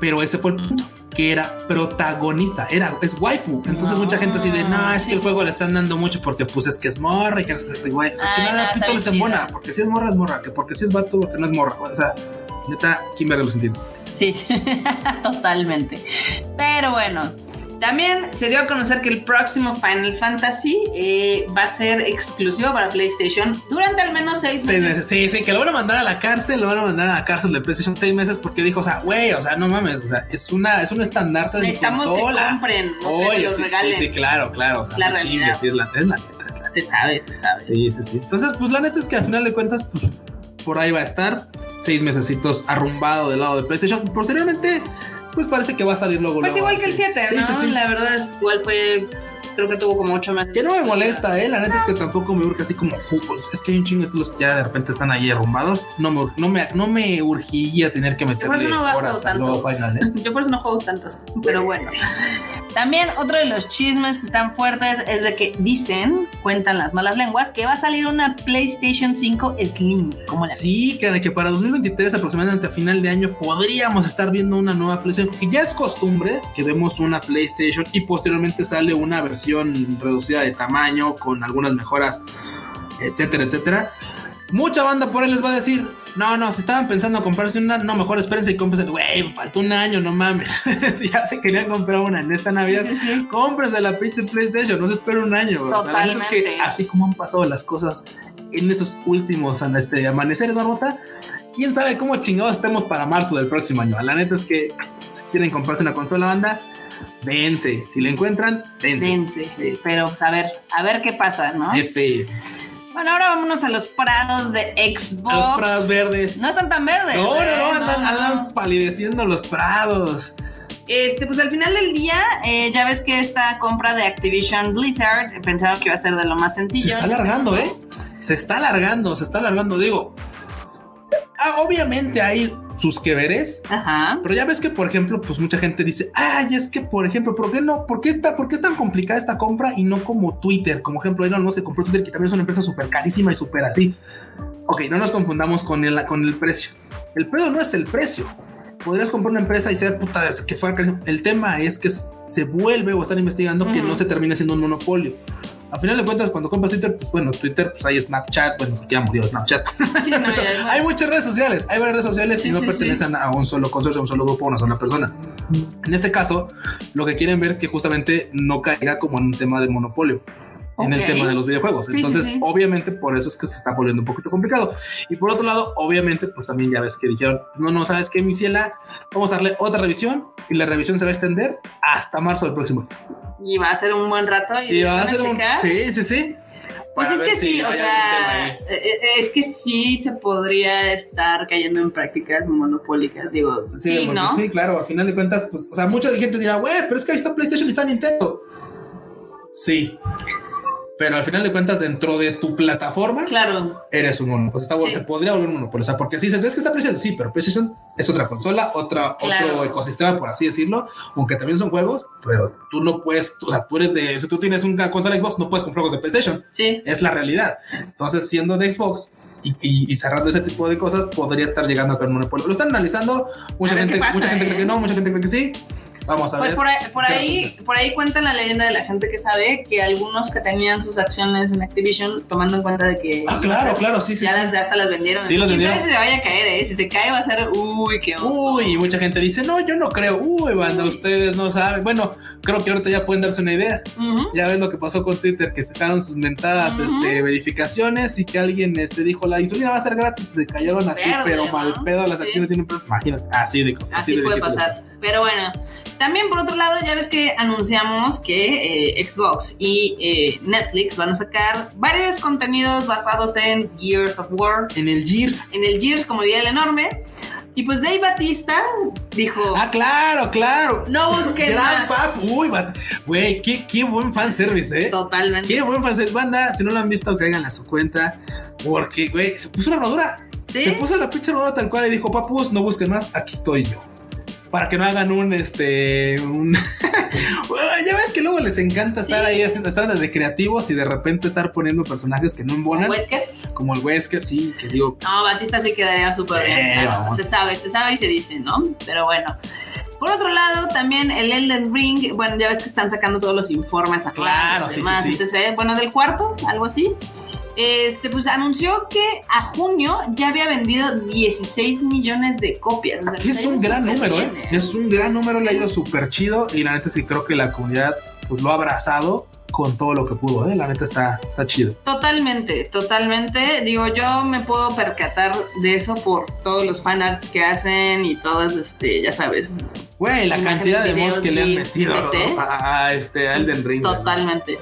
pero ese fue el punto que era protagonista, era, es waifu. Entonces No, mucha gente así de, no, es sí, que el sí. juego le están dando mucho porque pues es que es morra y que sea, es que Ay, nada, pito les embona, porque si es morra es morra, que porque si es vato, porque no es morra. O sea, neta, ¿quién verga lo sentido? Sí, sí, totalmente. Pero bueno, También se dio a conocer que el próximo Final Fantasy eh, va a ser exclusivo para PlayStation durante al menos seis meses. meses. Sí, sí, que lo van a mandar a la cárcel, lo van a mandar a la cárcel de PlayStation seis meses porque dijo, o sea, güey, o sea, no mames, o sea, es una, es un estandarte de Necesitamos que consola. compren, no que Oye, los sí, regalen. sí, sí, claro, claro. O sea, La no chingues, sí, es la, es la neta, es la Se sabe, se sabe. Sí, sí, sí. Entonces, pues la neta es que al final de cuentas, pues por ahí va a estar. Seis mesecitos arrumbado del lado de PlayStation. Posteriormente, pues parece que va a salir luego. Pues luego, igual que el así. 7, Sí, ¿no? sí, sí. La verdad es igual fue, creo que tuvo como 8 meses. Que no me molesta, eh. La neta es que tampoco me urge así como jugos. Es que hay un chingo de títulos que ya de repente están ahí arrumbados. No me, no me, no me urgiría tener que Yo por meterle eso no juego horas final, eh. Yo por eso no juego tantos. Pero bueno. También otro de los chismes que están fuertes es de que dicen, cuentan las malas lenguas, que va a salir una PlayStation 5 Slim. como la Sí, que, que para 2023, aproximadamente a final de año, podríamos estar viendo una nueva PlayStation. Que ya es costumbre que vemos una PlayStation y posteriormente sale una versión reducida de tamaño con algunas mejoras, etcétera, etcétera. Mucha banda por ahí les va a decir: No, no, si estaban pensando comprarse una, no, mejor espérense y cómprense. Güey, faltó un año, no mames. si ya se querían comprar una en esta Navidad, Sí, sí, sí. cómprense la pinche PlayStation, no se espera un año. O sea, la neta es que Totalmente. así como han pasado las cosas en estos últimos este, amaneceres, Marmota, quién sabe cómo chingados estemos para marzo del próximo año. La neta es que si quieren comprarse una consola banda, dense. Si la encuentran, dense. Dense. Sí. Pero pues, a ver, a ver qué pasa, ¿no? F. Bueno, ahora vámonos a los prados de Xbox. A los prados verdes. No están tan verdes. No, no, ¿eh? no, andan, no. andan palideciendo los prados. Este, pues al final del día, eh, ya ves que esta compra de Activision Blizzard eh, pensaron que iba a ser de lo más Se sencillo. está alargando, ¿eh? Se está alargando, se está alargando. Digo, ah, obviamente hay sus que veres. Ajá. Pero ya ves que, por ejemplo, pues mucha gente dice, ay, es que, por ejemplo, ¿por qué no? ¿Por qué, está, ¿Por qué es tan complicada esta compra y no como Twitter? Como ejemplo, Elon Musk que compró Twitter, que también es una empresa súper carísima y súper así. Ok, no nos confundamos con el, con el precio. El pedo no es el precio. Podrías comprar una empresa y ser puta que fuera carísima. El tema es que se vuelve o están investigando que no se termine siendo un monopolio. A final de cuentas, cuando compras Twitter, pues bueno, Twitter, pues hay Snapchat, bueno, porque ya murió Snapchat. Sí, no, mira, es Hay muchas redes sociales, hay varias redes sociales Sí, y no sí, pertenecen a un solo consorcio, a un solo grupo, a una sola persona. En este caso, lo que quieren ver que justamente no caiga como en un tema de monopolio. En el tema de los videojuegos. Sí, sí, Entonces, sí. obviamente, por eso es que se está volviendo un poquito complicado. Y por otro lado, obviamente, pues también ya ves que dijeron: No, no, sabes qué, mi ciela, vamos a darle otra revisión y la revisión se va a extender hasta marzo del próximo. Y va a ser un buen rato. Y, Y va a ser un. Sí, sí, sí. Pues Para es que si sí, o sea, eh, eh, es que sí se podría estar cayendo en prácticas monopólicas, digo, sí, ¿no? Sí, claro, a final de cuentas, pues, o sea, mucha gente dirá, güey, pero es que ahí está PlayStation y está Nintendo. Sí. Pero al final de cuentas, dentro de tu plataforma, Claro, eres un monopolio. Está, Sí. Te podría volver un monopolio. O sea, porque si dices, ves que está PlayStation, sí, pero PlayStation es otra consola, otra, Claro. otro ecosistema, por así decirlo, aunque también son juegos, pero tú no puedes, o sea, tú eres de, si tú tienes una consola Xbox, no puedes comprar juegos de PlayStation. sí. Es la realidad. Entonces, siendo de Xbox y, y- y cerrando ese tipo de cosas, podría estar llegando a un monopolio. Lo están analizando. Mucha gente, pasa, mucha gente ¿eh? cree que no, mucha gente cree que sí. Vamos a Pues ver. por ahí, por ahí, por ahí cuentan la leyenda de la gente que sabe que algunos que tenían sus acciones en Activision, tomando en cuenta de que Ah, claro, claro, sí, sí. ya sí. hasta las vendieron. Sí, las ¿Quién vendieron. si se vaya a caer, eh? Si se cae va a ser, uy, qué oso. Uy, y mucha gente dice, no, yo no creo. Uy, banda, Uy. ustedes no saben. Bueno, creo que ahorita ya pueden darse una idea. Ya ven lo que pasó con Twitter, que sacaron sus mentadas este, verificaciones y que alguien este, dijo la insulina va a ser gratis y se cayeron así, Verde, pero ¿no? mal pedo las Sí. acciones y empresas. Imagínate, así de cosas. Así de puede pasar. Pero bueno, también por otro lado, ya ves que anunciamos que eh, Xbox y eh, Netflix van a sacar varios contenidos basados en Gears of War, En el Gears. en el Gears, como diría el enorme. Y pues Dave Batista dijo: Ah, claro, claro. No busquen Gran más. pap. Uy, güey, qué, qué buen fanservice, ¿eh? Totalmente. Qué buen fanservice. Banda, si no lo han visto, caigan a su cuenta. Porque, güey, se puso la armadura. ¿Sí? Se puso la pinche armadura tal cual y dijo, papus, no busquen más, aquí estoy yo. Para que no hagan un, este, un... Ya ves que luego les encanta estar Sí. ahí haciendo, estar de creativos y de repente estar poniendo personajes que no embonan, Wesker. como el Wesker, sí, que digo, No, Batista sí quedaría súper bien. Se sabe, se sabe y se dice, ¿no? Pero bueno. Por otro lado, también el Elden Ring, bueno, ya ves que están sacando todos los informes anuales Claro, y sí, demás, sí, sí. Bueno, del cuarto, algo así. Este, pues anunció que a junio ya había vendido 16 millones de copias. O sea, Que les es un gran número, ¿eh? bien, Es un gran número, le ha ido súper chido y la neta sí creo que la comunidad pues lo ha abrazado con todo lo que pudo, ¿eh? La neta está, está chido. Totalmente, totalmente. Digo, yo me puedo percatar de eso por todos los fanarts que hacen y todas, este, ya sabes, Güey, la cantidad de mods que le han metido a, a este a Elden Ring. totalmente.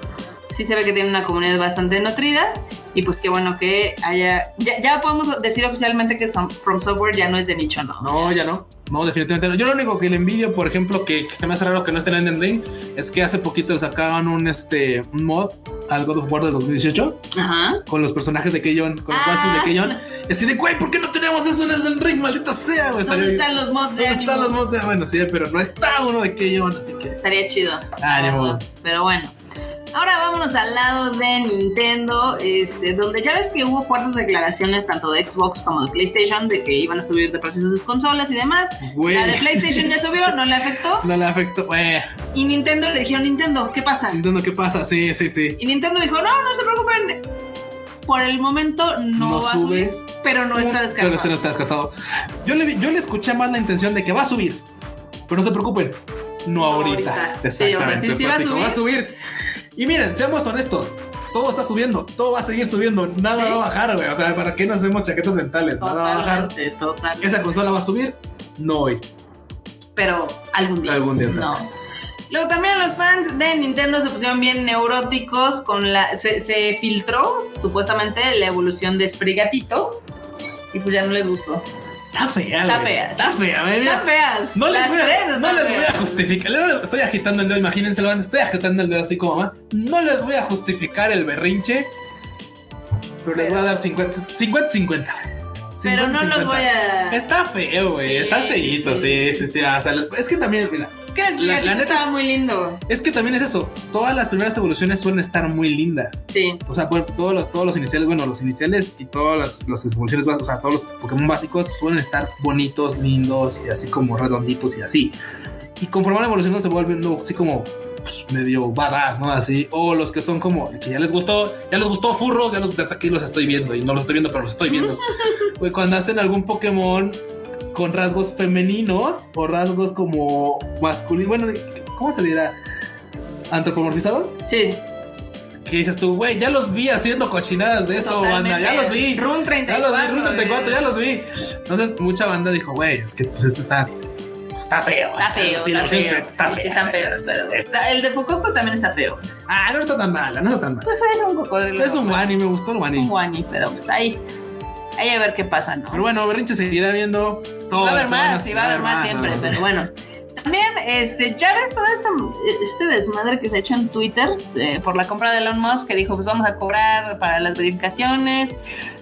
Sí se ve que tiene una comunidad bastante nutrida y pues qué bueno que haya... Ya, ya podemos decir oficialmente que son, From Software ya no es de nicho, ¿no? No, ya no. No, definitivamente no. Yo lo único que le envidio, por ejemplo, que, que se me hace raro que no esté en Elden Ring, es que hace poquito sacaban un, este, un mod al God of War del 2018 Ajá. con los personajes de Keyon, con los Ah. de Keyon. Y así de, güey, ¿por qué no tenemos eso en Elden Ring? Maldita sea, güey. ¿Dónde Estaría- están los mods de ¿Dónde están los mods? de- Bueno, sí, pero no está uno de Keyon, así que. Estaría chido. Ánimo. Pero bueno. Ahora vámonos al lado de Nintendo, este, donde ya ves que hubo fuertes declaraciones tanto de Xbox como de PlayStation de que iban a subir de precios sus consolas y demás. Güey. La de PlayStation ya subió, no le afectó. No le afectó. Güey, Y Nintendo le dijeron, Nintendo, ¿qué pasa? Nintendo, ¿qué pasa? Sí, sí, sí. Y Nintendo dijo, no, no se preocupen. Por el momento no, No va a sube. subir, pero no está Pero descartado. este no está descartado. Yo le, vi- yo le escuché más la intención de que va a subir. Pero no se preocupen. No No ahorita. ahorita. Sí, o sea, sí, Exactamente. sí va a subir. va a subir. Y miren, seamos honestos. Todo está subiendo. Todo va a seguir subiendo. Nada Sí. va a bajar, güey. O sea, ¿para qué nos hacemos chaquetas mentales? Nada va a bajar. Totalmente. Esa consola va a subir. No hoy. Pero algún día. Algún día No. Luego también los fans de Nintendo se pusieron bien neuróticos con la. Se, se filtró supuestamente la evolución de Sprigatito. Y pues ya no les gustó. Está fea, Está fea, Está fea, Están feas. No les, voy a, tres no están les voy feas. a justificar. Estoy agitando el dedo, imagínense, lo van. Estoy agitando el dedo así como mamá. No les voy a justificar el berrinche. Pero, les voy a dar 50, 50, 50. Pero no los 50. voy a. Está feo, güey. Está feíto, sí, sí. sí, sí. O sea, es que también, mira, Es que el la- la neta- estaba muy lindo. es que también es eso. Todas las primeras evoluciones suelen estar muy lindas. Sí. O sea, por- todos los, todos los iniciales, bueno, los iniciales y todas las, las evoluciones básicas, o sea, todos los Pokémon básicos suelen estar bonitos, lindos y así como redonditos y así. Y conforme van evolucionando se vuelven así como pues, medio badass, ¿no? Así. O los que son como que ya les gustó, ya les gustó furros, ya los, hasta aquí los estoy viendo y no los estoy viendo, pero los estoy viendo. Güey, cuando hacen algún Pokémon con rasgos femeninos o rasgos como masculinos, bueno, ¿cómo se dirá? ¿Antropomorfizados? Sí. que dices tú, güey, ya los vi haciendo cochinadas de eso, banda, ya los vi. Rule Ya 34. los vi, Rule 34, ya los vi. Entonces, mucha banda dijo, güey, es que pues este está, pues, está feo. Está feo, Sí, está feo. está Sí, están feos, pero. El de Fucoco también está feo. Ah, no está tan mala, no está tan mala. Pues es un cocodrilo. Es un wani, me gustó el Es wani. un guani, pero pues ahí. Ahí a ver qué pasa, ¿no? Pero bueno, Berrinche seguirá viendo todo. va a haber más, sí, va a haber más siempre, pero bueno. También, este, ya ves todo esta, este desmadre que se ha hecho en Twitter eh, por la compra de Elon Musk, que dijo, pues vamos a cobrar para las verificaciones,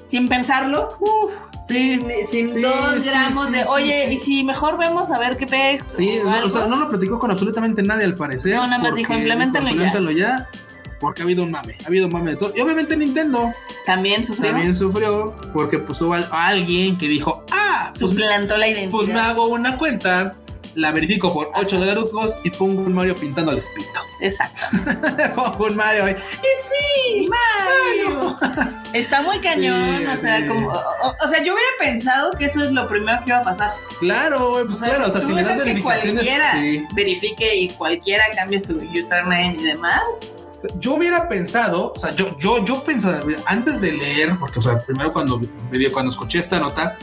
sin pensarlo, Uf, sí, sin, sin sí, dos sí, gramos sí, de, oye, y si mejor vemos a ver qué pex. Sí, o no, o sea, no lo platicó con absolutamente nadie al parecer. No, nada más dijo, implementenlo ya. ya. Porque ha habido un mame, ha habido un mame de todo. Y obviamente Nintendo También sufrió, también sufrió porque puso a alguien que dijo, ah, pues, suplantó la identidad. pues me hago una cuenta, la verifico por 8 dolarucos y pongo un Mario pintando al espito. Exacto. pongo un Mario ahí, ¡It's me! Mario. Está muy cañón, Sí, o sea, sí. como, o, o sea, yo hubiera pensado que eso es lo primero que iba a pasar. Claro, güey, pues O sea, claro, o sea, si le das que verificaciones, cualquiera sí. verifique y cualquiera cambie su username y demás. Yo hubiera pensado, o sea, yo, yo, yo pensaba, antes de leer, porque, o sea, primero cuando, cuando escuché esta nota,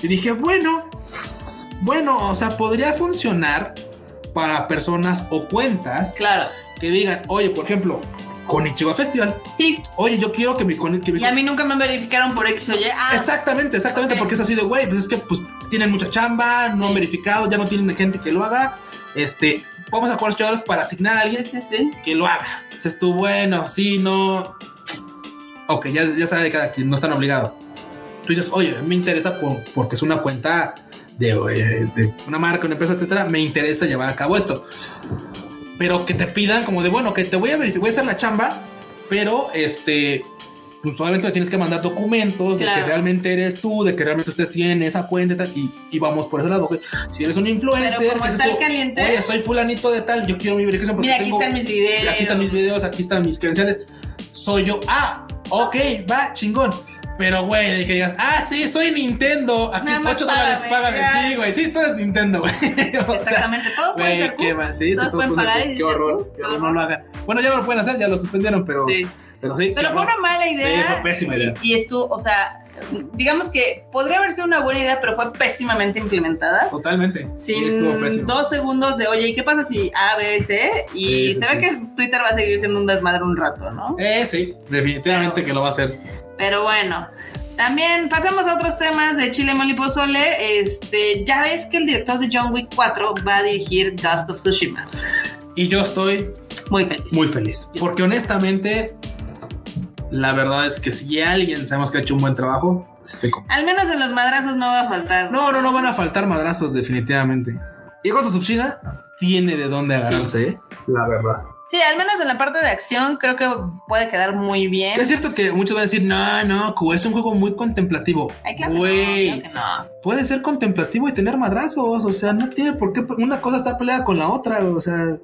y dije, bueno, bueno, o sea, podría funcionar para personas o cuentas Claro. que digan, oye, por ejemplo, con Ichigo Festival, Sí. oye, yo quiero que mi, con- que mi Y a mí nunca me verificaron por X o Y. Ah, Exactamente, exactamente, porque es así de, güey, pues es que pues tienen mucha chamba, no Sí. han verificado, ya no tienen gente que lo haga. Este, vamos a 8 dólares para asignar a alguien sí, sí. que lo haga. Dices tú, bueno, sí, no. Ok, ya, ya sabe cada quien, no están obligados. Tú dices, oye, me interesa por- porque es una cuenta de, eh, de una marca, una empresa, etcétera. Me interesa llevar a cabo esto. Pero que te pidan como de, bueno, que te voy a verificar, voy a hacer la chamba, pero este, pues obviamente me tienes que mandar documentos de Claro. que realmente eres tú, de que realmente ustedes tienen esa cuenta y tal, y, y vamos por ese lado. güey. Si eres un influencer, Pero como está el caliente, oye, soy fulanito de tal, yo quiero mi verificación porque mira, aquí tengo, están mis videos. Sí, aquí están mis videos, aquí están mis credenciales. Soy yo. Ah, Ok, va, chingón. Pero, güey, que digas, ah, sí, soy Nintendo. Aquí Nada más 8 dólares, págame. Sí, güey, sí, tú eres Nintendo, güey. Exactamente, todos pueden Güey, ser qué mal, sí, Todos sí, pueden pagar Qué horror, qué horror, no lo hagan. Bueno, ya no lo pueden hacer, ya lo suspendieron, pero Sí. Pero sí. Pero fue una mala idea. Sí, fue pésima idea. Y estuvo, o sea, digamos que podría haber sido una buena idea, pero fue pésimamente implementada. Totalmente. Sí, Sin estuvo pésimo. dos segundos de, oye, ¿y qué pasa si A, B, C? Y Sí, sí, se sí. ve que Twitter va a seguir siendo un desmadre un rato, ¿no? Eh, sí, definitivamente Pero- que lo va a hacer. Pero bueno. También pasamos a otros temas de Chile Mole y Pozole. Este, ya ves que el director de John Wick 4 va a dirigir Ghost of Tsushima. Y yo estoy Muy feliz. muy feliz. Porque honestamente, la verdad es que si alguien sabemos que ha hecho un buen trabajo, es este. Al menos en los madrazos no va a faltar. No, no, no van a faltar madrazos, definitivamente. Y Ghost of tiene de dónde agarrarse, ¿eh? La verdad. Sí, al menos en la parte de acción creo que puede quedar muy bien. Es cierto que muchos van a decir, no, no, es un juego muy contemplativo. Ay, claro que no, claro que no. puede ser contemplativo y tener madrazos. O sea, no tiene por qué una cosa estar peleada con la otra. O sea,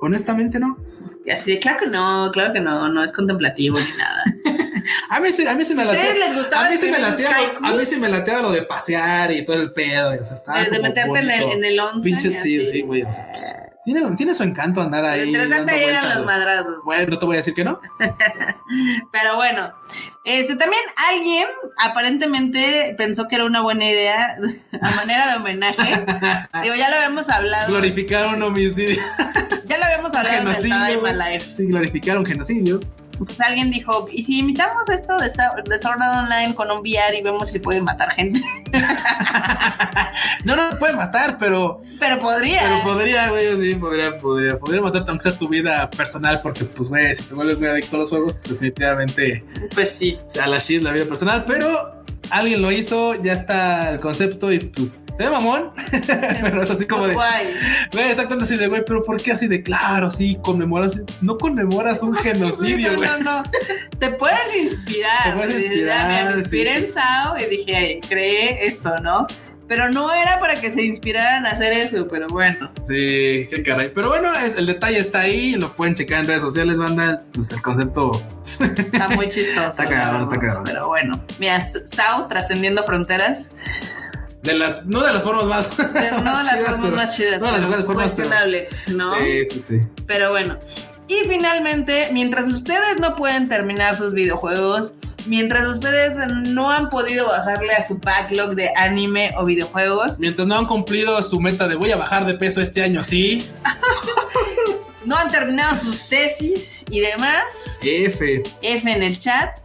honestamente no. Y así de, claro que no, claro que no, no es contemplativo ni nada. A mí, se- a mí se me ¿A latea. A mí, se me latea, haikus? a mí se me latea lo de pasear y todo el pedo. y, o sea, está de, meterte en el, en el once. Pinche, sí, sí, güey. o sea, pues, tiene, tiene su encanto andar ahí. Lo interesante eran vueltas, los madrazos. Bueno, no te voy a decir que no. Pero bueno, este también alguien aparentemente pensó que era una buena idea a manera de homenaje. Digo, ya lo habíamos hablado. Glorificar un homicidio. Ya lo habíamos hablado en el. Time. Sí, glorificar un genocidio. Pues alguien dijo, ¿y si imitamos esto de, de Sword Online con un VR y vemos si puede matar gente? No, no puede matar, pero, Pero podría. pero podría, güey, sí, podría, podría, podría matarte aunque sea tu vida personal, porque, pues, güey, si te vuelves muy adicto a los juegos, pues definitivamente Pues sí. a la shit la vida personal, pero alguien lo hizo, ya está el concepto y pues se ve mamón, pero es así como de, guay. güey, exactamente así de, güey, pero ¿por qué así de, claro, sí, conmemoras, no conmemoras un genocidio, no, güey? no, no. Te puedes inspirar. Te puedes inspirar, "Ya, Me inspiré sí. en Sao y dije, "Ay, creé esto, ¿no? Pero no era para que se inspiraran a hacer eso, pero bueno. Sí, qué caray. Pero bueno, es- el detalle está ahí, lo pueden checar en redes sociales, banda. Pues el concepto. Está muy chistoso. Está cagado, está cagado. Pero bueno, mira, Sao trascendiendo fronteras. De las, no de las formas más. No de las chidas, formas pero- más chidas. No de las mejores formas, pero- cuestionable, ¿no? Sí, sí, sí. Pero bueno. Y finalmente, mientras ustedes no pueden terminar sus videojuegos, mientras ustedes no han podido bajarle a su backlog de anime o videojuegos, Mientras no han cumplido su meta de voy a bajar de peso este año, sí. no han terminado sus tesis y demás, F. F en el chat,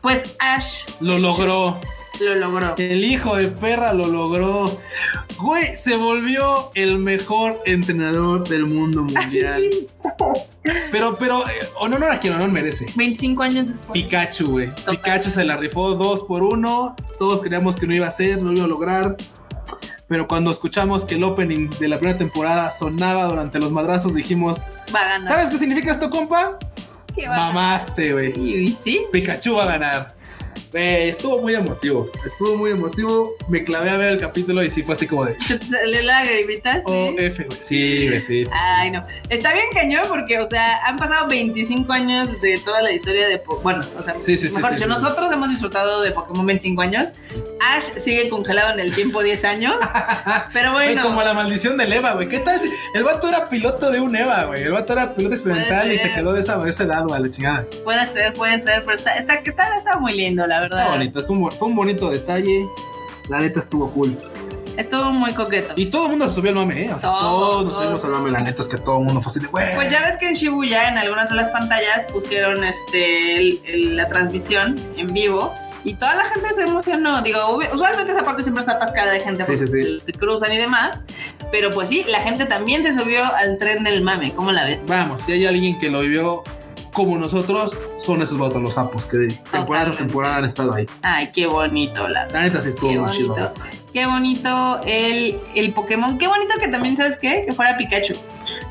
pues Ash Lo logró. Lo logró. El hijo de perra lo logró. Güey, se volvió el mejor entrenador del mundo mundial. Pero, pero, eh, honor a quien honor merece. 25 años después. Pikachu, güey. Pikachu se la rifó dos por uno. Todos creíamos que no iba a ser, no lo iba a lograr. Pero cuando escuchamos que el opening de la primera temporada sonaba durante los madrazos, dijimos: Va a ganar. ¿Sabes qué significa esto, compa? Mamaste, güey. Y sí. Pikachu va a ganar. Güey, estuvo muy emotivo. Estuvo muy emotivo. Me clavé a ver el capítulo y sí fue así como de. Se te salió la lagrimita, sí. Oh, F, güey. Sí, güey, sí. sí, sí. Ay, no. Está bien cañón porque, o sea, han pasado 25 años de toda la historia de... Po- Bueno, o sea, Sí, sí, sí, mejor sí, dicho, sí. nosotros hemos disfrutado de Pokémon 25 años. Ash sigue congelado en el tiempo 10 años. Pero bueno, como la maldición del Eva, güey. ¿Qué tal? si- El vato era piloto de un Eva, güey. El vato era piloto experimental y se quedó de esa, de güey, a la chingada. puede ser, puede ser, pero está, está, está, está muy lindo, la verdad. Está bonito, es un, fue un bonito detalle. La neta estuvo cool. Estuvo muy coqueto. Y todo el mundo se subió al mame, ¿eh? O sea, Todos, todos, nos subimos al mame. La neta es que todo el mundo fue así de, güey. Pues ya ves que en Shibuya, en algunas de las pantallas, pusieron este el- el- la transmisión en vivo. Y toda la gente se emocionó. Digo, usualmente esa parte siempre está atascada de gente Sí, porque sí, sí. los que cruzan y demás. Pero pues sí, la gente también se subió al tren del mame. ¿Cómo la ves? Vamos, si hay alguien que lo vivió como nosotros, son esos vatos los japos que de temporada tras temporada han estado ahí. Ay, qué bonito, la La neta sí estuvo Qué muy chido. Qué bonito el, el Pokémon. Qué bonito que también, ¿sabes qué? Que fuera Pikachu.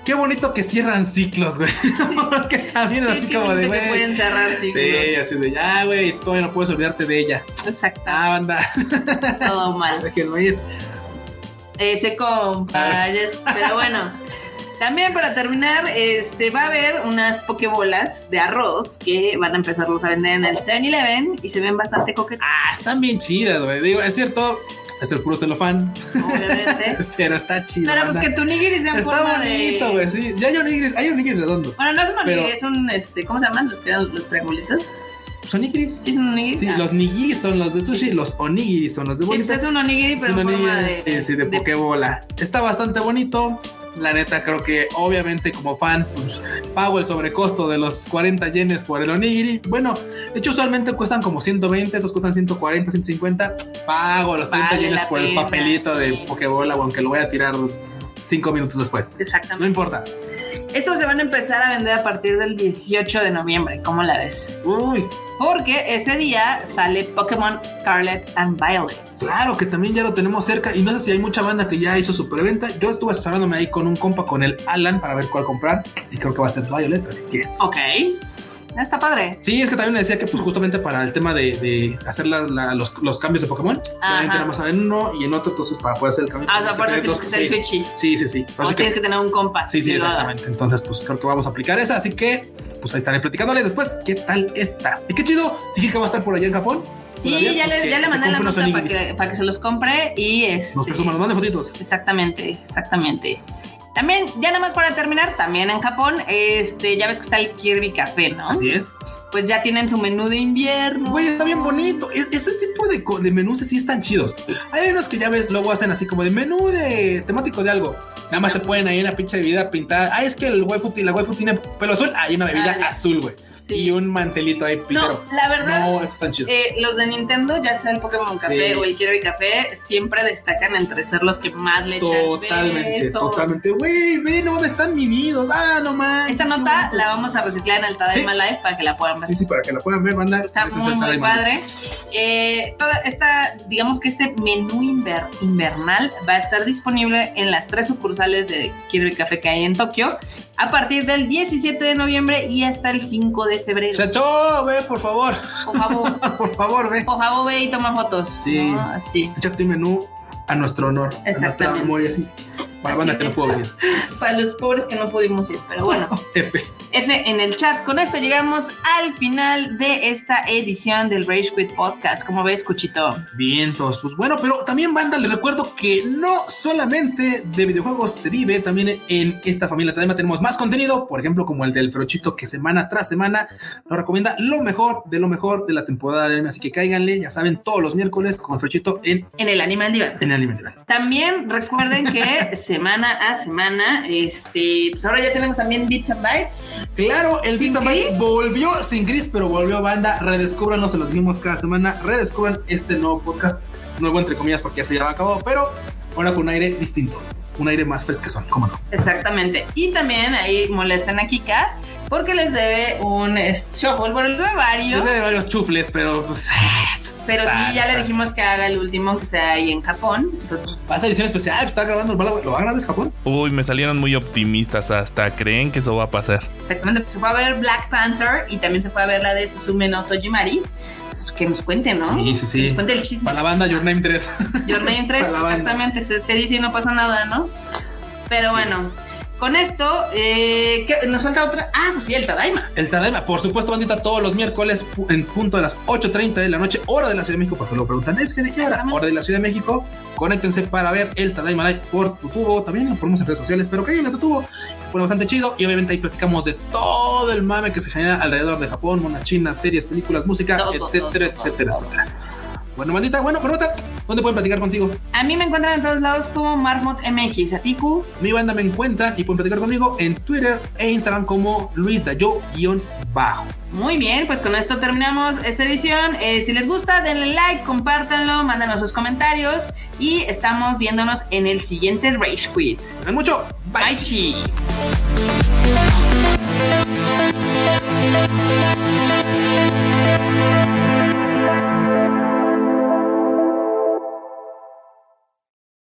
Qué bonito que cierran ciclos, güey. Porque también es Sí, así qué como de, güey. pueden cerrar ciclos. Sí, así de ya, güey, todavía no puedes olvidarte de ella. Exacto. Ah, banda, Todo mal. déjenlo ir. Ese compa. Ah. ya es- Pero bueno. También para terminar, este va a haber unas pokebolas de arroz que van a empezarlos a vender en el 7-Eleven y se ven bastante coquetas. Ah, están bien chidas, güey. Digo, es cierto, es el puro celofán, Obviamente. pero está chido. Pero pues que tu nigiri sea en Está forma bonito, de. güey, sí. Ya hay onigiris, hay onigiris redondos. Bueno, no es un onigiri, Pero- es un este, ¿cómo se llaman? Los que eran los triangulitos. ¿Son onigiris? Sí, es un onigiri. Sí, Ah. los nigiris son los de sushi, los onigiris son los de Sí, pues bolita. es un onigiri, pero en forma de. sí, sí, de, pokebola. Está bastante bonito. La neta, creo que obviamente como fan, pues, pago el sobrecosto de los 40 yenes por el onigiri. Bueno, de hecho usualmente cuestan como 120, esos cuestan 140, 150. Pago los 30 Vale yenes por el papelito de sí. pokebola, aunque lo voy a tirar 5 minutos después. No Exactamente. importa. Estos se van a empezar a vender a partir del 18 de noviembre. ¿Cómo la ves? Uy, Porque ese día sale Pokémon Scarlet and Violet. Claro que también ya lo tenemos cerca y no sé si hay mucha banda que ya hizo su preventa. Yo estuve asesorándome ahí con un compa, con el Alan, para ver cuál comprar y creo que va a ser Violet, así que Ok. Está padre. sí, es que también me decía que pues justamente para el tema de, de hacer la- la- los, los cambios de Pokémon, Ajá. la tenemos en uno y en otro, entonces para poder hacer el cambio. Ah, o sea, que aparte tener tienes que ser switchy. sí, sí, sí. O tienes que- tener un compa. sí, sí, exactamente. Entonces, pues creo que vamos a aplicar esa, así que pues ahí estaré platicándoles después qué tal está. Y qué chido, sí que va a estar por allá en Japón. Sí, Todavía, ya, pues, le, ya le mandé la nota para que, para que se los compre y este. Nos presuman, nos manden fotitos. Exactamente, exactamente. También, ya nada más para terminar, también en Japón, este, ya ves que está el Kirby Café, ¿no? Así es. Pues ya tienen su menú de invierno. Güey, está bien bonito. E- Ese tipo de, de menús sí están chidos. Hay unos que ya ves, luego hacen así como de menú de temático de algo. Nada más te ponen ahí una pinche bebida pintada. Ah, es que el waifu, la waifu tiene pelo azul. Hay una bebida ya. azul, güey. Sí. Y un mantelito ahí no, pitero. la verdad, No, están chidos. eh, los de Nintendo, ya sea el Pokémon Café Sí. o el Kirby Café, siempre destacan entre ser los que más le echan totalmente, peso. totalmente. Güey, ve, no mames, están mimidos. Ah, no mames. Esta nota la vamos a reciclar en el Tadaima Live para que la puedan ver. Sí, sí, para que la puedan ver, banda. Está muy, muy padre. Eh, toda esta, digamos que este menú inver- invernal va a estar disponible en las tres sucursales de Kirby Café que hay en Tokio a partir del 17 de noviembre y hasta el 5 de febrero. Chacho, ve, por favor. Por favor, por favor, ve. por favor, ve y toma fotos. Sí. ¿no? Así. Échate un menú a nuestro honor. A nuestra Exactamente. memoria, así. Para banda que no es. pudo venir. Para los pobres que no pudimos ir. Pero bueno, F. F en el chat. Con esto llegamos al final de esta edición del Rage Quit Podcast. ¿Cómo ves, Cuchito? Vientos, pues bueno, pero también banda, les recuerdo que no solamente de videojuegos se vive, también en esta familia Tadaima tenemos más contenido, por ejemplo, como el del Ferochito que semana tras semana nos recomienda lo mejor de lo mejor de la temporada de anime, así que cáiganle, ya saben, todos los miércoles con Ferochito en, En el Animal Divan. en Anime Divan. También recuerden que semana a semana, este, pues ahora ya tenemos también Bits and Bytes. Claro, el ¿Sin Pizza Bytes volvió sin gris, pero volvió banda. Redescúbranlo, se los dijimos cada semana. Redescubran este nuevo podcast, nuevo entre comillas, porque ya se lleva a cabo, pero ahora con un aire distinto, un aire más fresquezón, cómo no. Exactamente. Y también ahí molestan a Kika porque les debe un shuffle, bueno, les debe varios. Tiene varios chufles, pero pues. Pero sí, ya le dijimos que haga el último que sea ahí en Japón. Pasa edición especial, está grabando, ¿lo va a grabar desde Japón? Uy, me salieron muy optimistas, hasta creen que eso va a pasar. exactamente, se fue a ver Black Panther y también se fue a ver la de Suzume no Tojimari. Pues, que nos cuente, ¿no? Sí, sí, sí. Que nos cuente el chisme. Para la banda Your Name 3. Your Name 3, Para la banda. exactamente. Se, se dice y no pasa nada, ¿no? Pero Así bueno, es. Con esto, eh, nos falta otra. Ah, pues sí, el Tadaima. El Tadaima, por supuesto, bandita, todos los miércoles en punto de las 8.30 de la noche, hora de la Ciudad de México, porque lo preguntan, es que de qué hora, hora de la Ciudad de México, conéctense para ver el Tadaima Live por tu tubo, también lo ponemos en redes sociales, pero cállate tu tubo, se pone bastante chido. Y obviamente ahí platicamos de todo el mame que se genera alrededor de Japón, mona china, series, películas, música, Todo, etcétera, todo, todo, etcétera, etcétera. Bueno, bandita, bueno, Perrota, ¿dónde pueden platicar contigo? A mí me encuentran en todos lados como Marmot MX. A. Mi banda me encuentran y pueden platicar conmigo en Twitter e Instagram como Luis Dayo-bajo. Muy bien, pues con esto terminamos esta edición. Eh, si les gusta, denle like, compártanlo, mándanos sus comentarios y estamos viéndonos en el siguiente Rage Quit. Tengan mucho. Bye. Thank